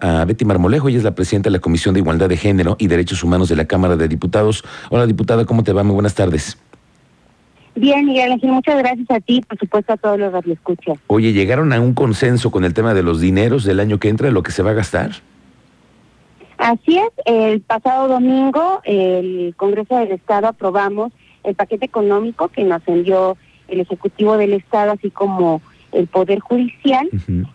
a Betty Marmolejo, ella es la presidenta de la Comisión de Igualdad de Género y Derechos Humanos de la Cámara de Diputados. Hola, diputada, ¿cómo te va? Muy buenas tardes. Bien, Miguel Ángel, muchas gracias a ti, por supuesto a todos los radioescuchas. Oye, ¿llegaron a un consenso con el tema de los dineros del año que entra, lo que se va a gastar? Así es, el pasado domingo el Congreso del Estado aprobamos el paquete económico que nos envió el Ejecutivo del Estado, así como el Poder Judicial,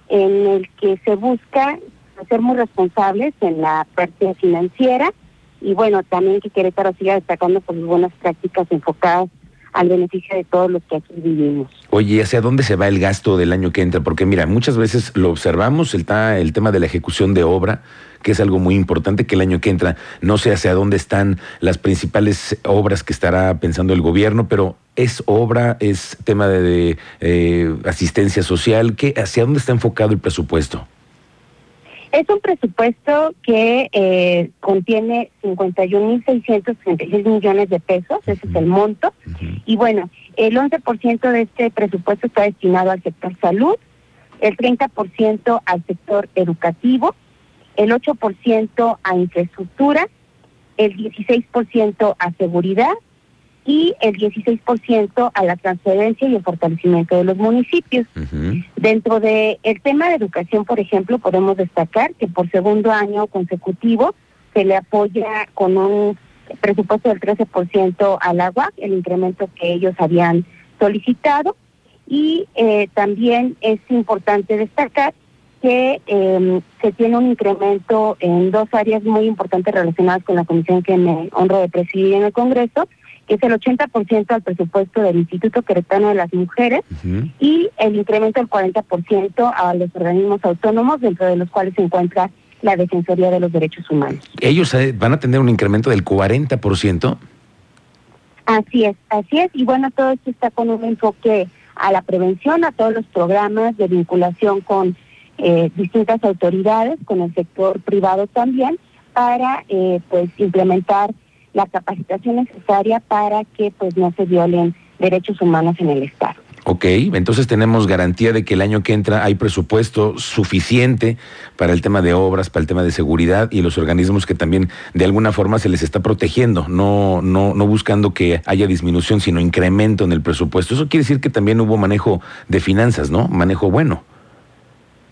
en el que se busca ser muy responsables en la parte financiera y bueno, también que Querétaro siga destacando por sus buenas prácticas enfocadas al beneficio de todos los que aquí vivimos. Oye, ¿hacia dónde se va el gasto del año que entra? Porque mira, muchas veces lo observamos, el, el tema de la ejecución de obra, que es algo muy importante, que el año que entra no sé hacia dónde están las principales obras que estará pensando el gobierno, pero es obra, es tema de, eh, asistencia social, ¿qué, ¿hacia dónde está enfocado el presupuesto? Es un presupuesto que eh, contiene 51.636 millones de pesos, ese es el monto. Y bueno, el 11% de este presupuesto está destinado al sector salud, el 30% al sector educativo, el 8% a infraestructura, el 16% a seguridad y el 16% a la transferencia y el fortalecimiento de los municipios. Dentro del el tema de educación, por ejemplo, podemos destacar que por segundo año consecutivo se le apoya con un presupuesto del 13% al agua, el incremento que ellos habían solicitado. Y eh, también es importante destacar que eh, se tiene un incremento en dos áreas muy importantes relacionadas con la comisión que me honro de presidir en el Congreso, que es el 80% al presupuesto del Instituto Queretano de las Mujeres y el incremento del 40% a los organismos autónomos, dentro de los cuales se encuentra la Defensoría de los Derechos Humanos. ¿Ellos eh, van a tener un incremento del 40%? Así es, así es. Y bueno, todo esto está con un enfoque a la prevención, a todos los programas de vinculación con eh, distintas autoridades, con el sector privado también, para eh, pues implementar la capacitación necesaria para que pues no se violen derechos humanos en el Estado. Ok, entonces tenemos garantía de que el año que entra hay presupuesto suficiente para el tema de obras, para el tema de seguridad y los organismos que también de alguna forma se les está protegiendo, no, no, no buscando que haya disminución, sino incremento en el presupuesto. Eso quiere decir que también hubo manejo de finanzas, ¿no? Manejo bueno.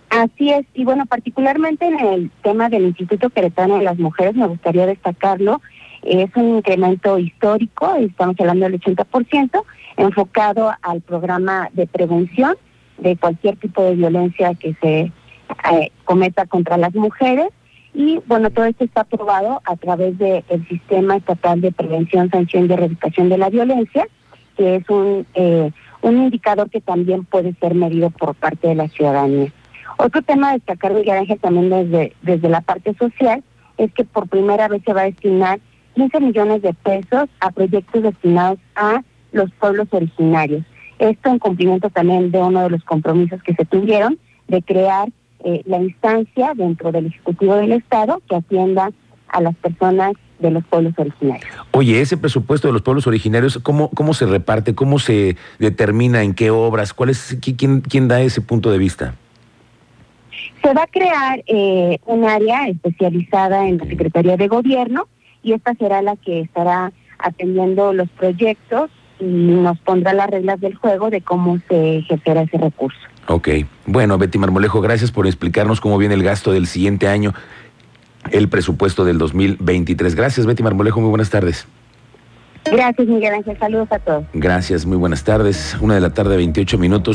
Así es, y bueno, particularmente en el tema del Instituto Queretano de las Mujeres, me gustaría destacarlo es un incremento histórico, estamos hablando del 80%, enfocado al programa de prevención de cualquier tipo de violencia que se eh, cometa contra las mujeres. Y bueno, todo esto está aprobado a través del Sistema Estatal de Prevención, Sanción y Erradicación de la Violencia, que es un, eh, un indicador que también puede ser medido por parte de la ciudadanía. Otro tema a destacar, Miguel Ángel, también desde, desde la parte social, es que por primera vez se va a destinar 15 millones de pesos a proyectos destinados a los pueblos originarios. Esto en cumplimiento también de uno de los compromisos que se tuvieron de crear eh, la instancia dentro del Ejecutivo del Estado que atienda a las personas de los pueblos originarios. Oye, ese presupuesto de los pueblos originarios, ¿cómo, cómo se reparte? ¿Cómo se determina en qué obras? ¿Cuál es, quién, quién da ese punto de vista? Se va a crear eh, un área especializada en la Secretaría de Gobierno y esta será la que estará atendiendo los proyectos y nos pondrá las reglas del juego de cómo se ejercerá ese recurso. Ok. Bueno, Betty Marmolejo, gracias por explicarnos cómo viene el gasto del siguiente año, el presupuesto del 2023. Gracias, Betty Marmolejo. Muy buenas tardes. Gracias, Miguel Ángel. Saludos a todos. Gracias, muy buenas tardes. Una de la tarde, 28 minutos.